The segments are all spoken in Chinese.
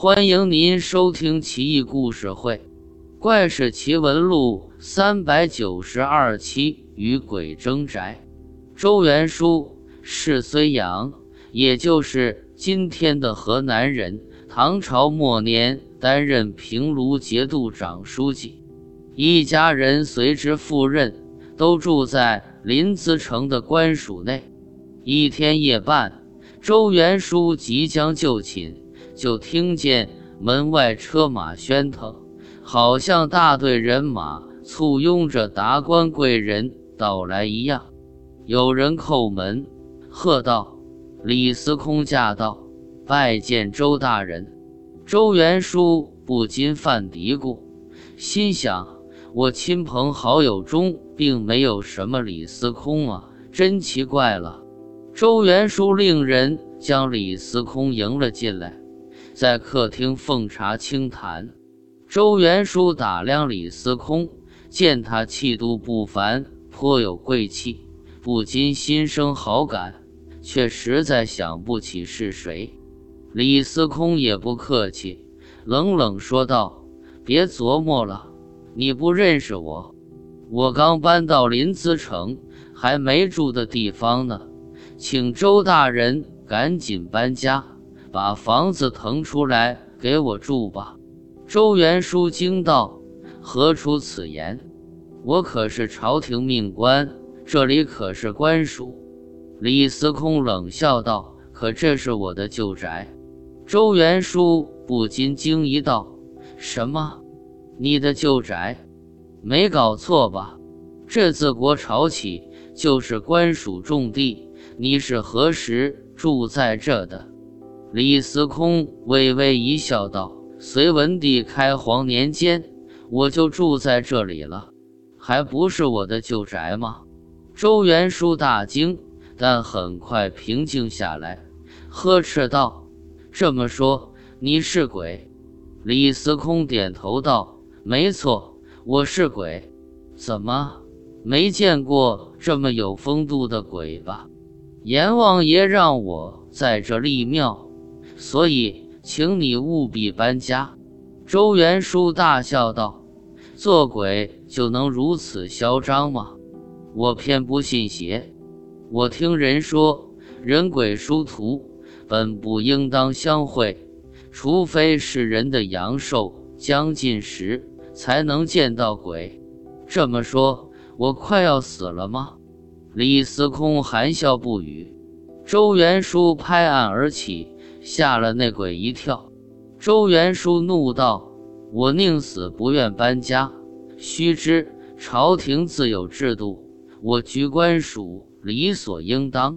欢迎您收听《奇异故事会·怪事奇闻录》三百九十二期与鬼争宅。周元书，是睢阳，也就是今天的河南人。唐朝末年，担任平卢节度长书记，一家人随之赴任，都住在临淄城的官署内。一天夜半，周元书即将就寝，就听见门外车马喧腾，好像大队人马簇拥着达官贵人到来一样。有人叩门，喝道：“李司空驾到！”拜见周大人，周元叔不禁犯嘀咕，心想：我亲朋好友中并没有什么李司空啊，真奇怪了。周元叔令人将李司空迎了进来，在客厅奉茶清谈。周元书打量李司空，见他气度不凡，颇有贵气，不禁心生好感，却实在想不起是谁。李司空也不客气，冷冷说道：“别琢磨了，你不认识我。我刚搬到临淄城，还没住的地方呢，请周大人赶紧搬家，把房子腾出来给我住吧。”周元书惊道：“何出此言？我可是朝廷命官，这里可是官署。”李司空冷笑道：“可这是我的旧宅。”周元书不禁惊疑道：“什么？你的旧宅？没搞错吧？这自国朝起就是官署重地，你是何时住在这的？”李司空微微一笑道：“隋文帝开皇年间，我就住在这里了，还不是我的旧宅吗？”周元书大惊，但很快平静下来，呵斥道。这么说你是鬼？李司空点头道：“没错，我是鬼。怎么没见过这么有风度的鬼吧？阎王爷让我在这立庙，所以请你务必搬家。”周元书大笑道：“做鬼就能如此嚣张吗？我偏不信邪。我听人说，人鬼殊途。”本不应当相会，除非是人的阳寿将尽时，才能见到鬼。这么说，我快要死了吗？李司空含笑不语。周元书拍案而起，吓了那鬼一跳。周元书怒道：“我宁死不愿搬家。须知朝廷自有制度，我居官署理所应当。”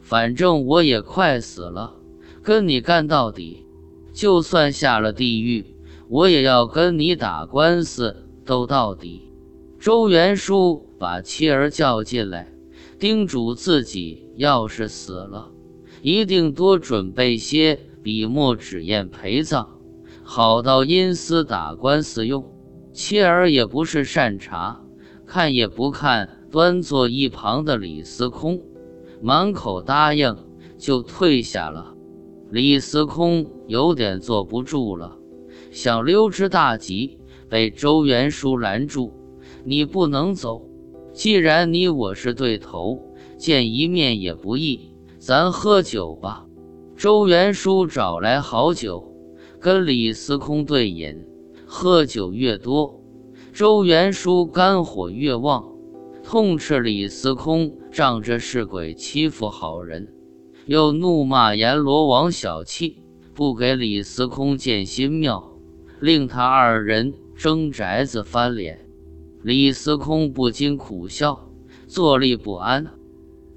反正我也快死了，跟你干到底，就算下了地狱，我也要跟你打官司斗到底。周元书把妻儿叫进来，叮嘱自己，要是死了，一定多准备些笔墨纸砚陪葬，好到阴司打官司用。妻儿也不是善茬，看也不看端坐一旁的李司空。满口答应，就退下了。李司空有点坐不住了，想溜之大吉，被周元书拦住：“你不能走，既然你我是对头，见一面也不易，咱喝酒吧。”周元叔找来好酒，跟李司空对饮。喝酒越多，周元叔肝火越旺。痛斥李司空仗着是鬼欺负好人，又怒骂阎罗王小气，不给李司空建新庙，令他二人争宅子翻脸。李司空不禁苦笑，坐立不安。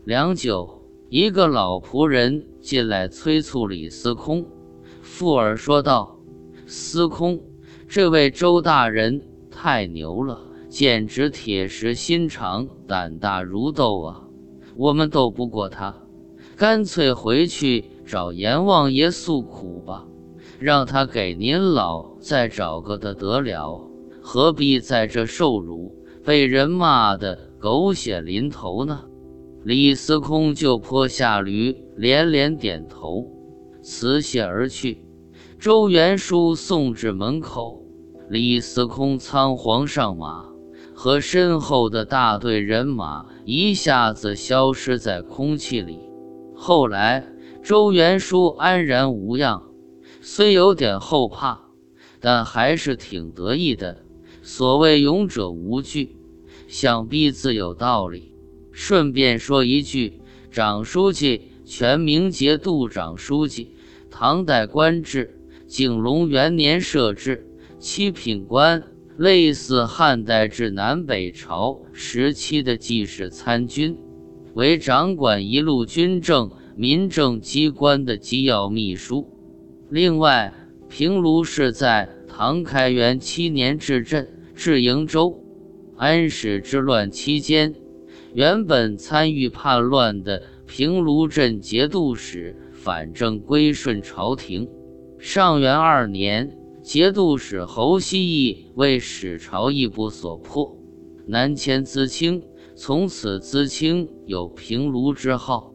良久，一个老仆人进来催促李司空，附耳说道：“司空，这位周大人太牛了。”简直铁石心肠，胆大如斗啊！我们斗不过他，干脆回去找阎王爷诉苦吧，让他给您老再找个的得了，何必在这受辱，被人骂得狗血淋头呢？李司空就坡下驴，连连点头，辞谢而去。周元书送至门口，李司空仓皇上马，和身后的大队人马一下子消失在空气里。后来，周元书安然无恙，虽有点后怕，但还是挺得意的。所谓勇者无惧，想必自有道理。顺便说一句，长书记全名节度长书记，唐代官制。景龙元年设置七品官，类似汉代至南北朝时期的记事参军，为掌管一路军政、民政机关的机要秘书。另外，平卢是在唐开元七年置镇至营州。安史之乱期间，原本参与叛乱的平卢镇节度使反正归顺朝廷。上元二年，节度使侯希义为使朝义部所破，南迁淄青，从此淄青有平卢之号。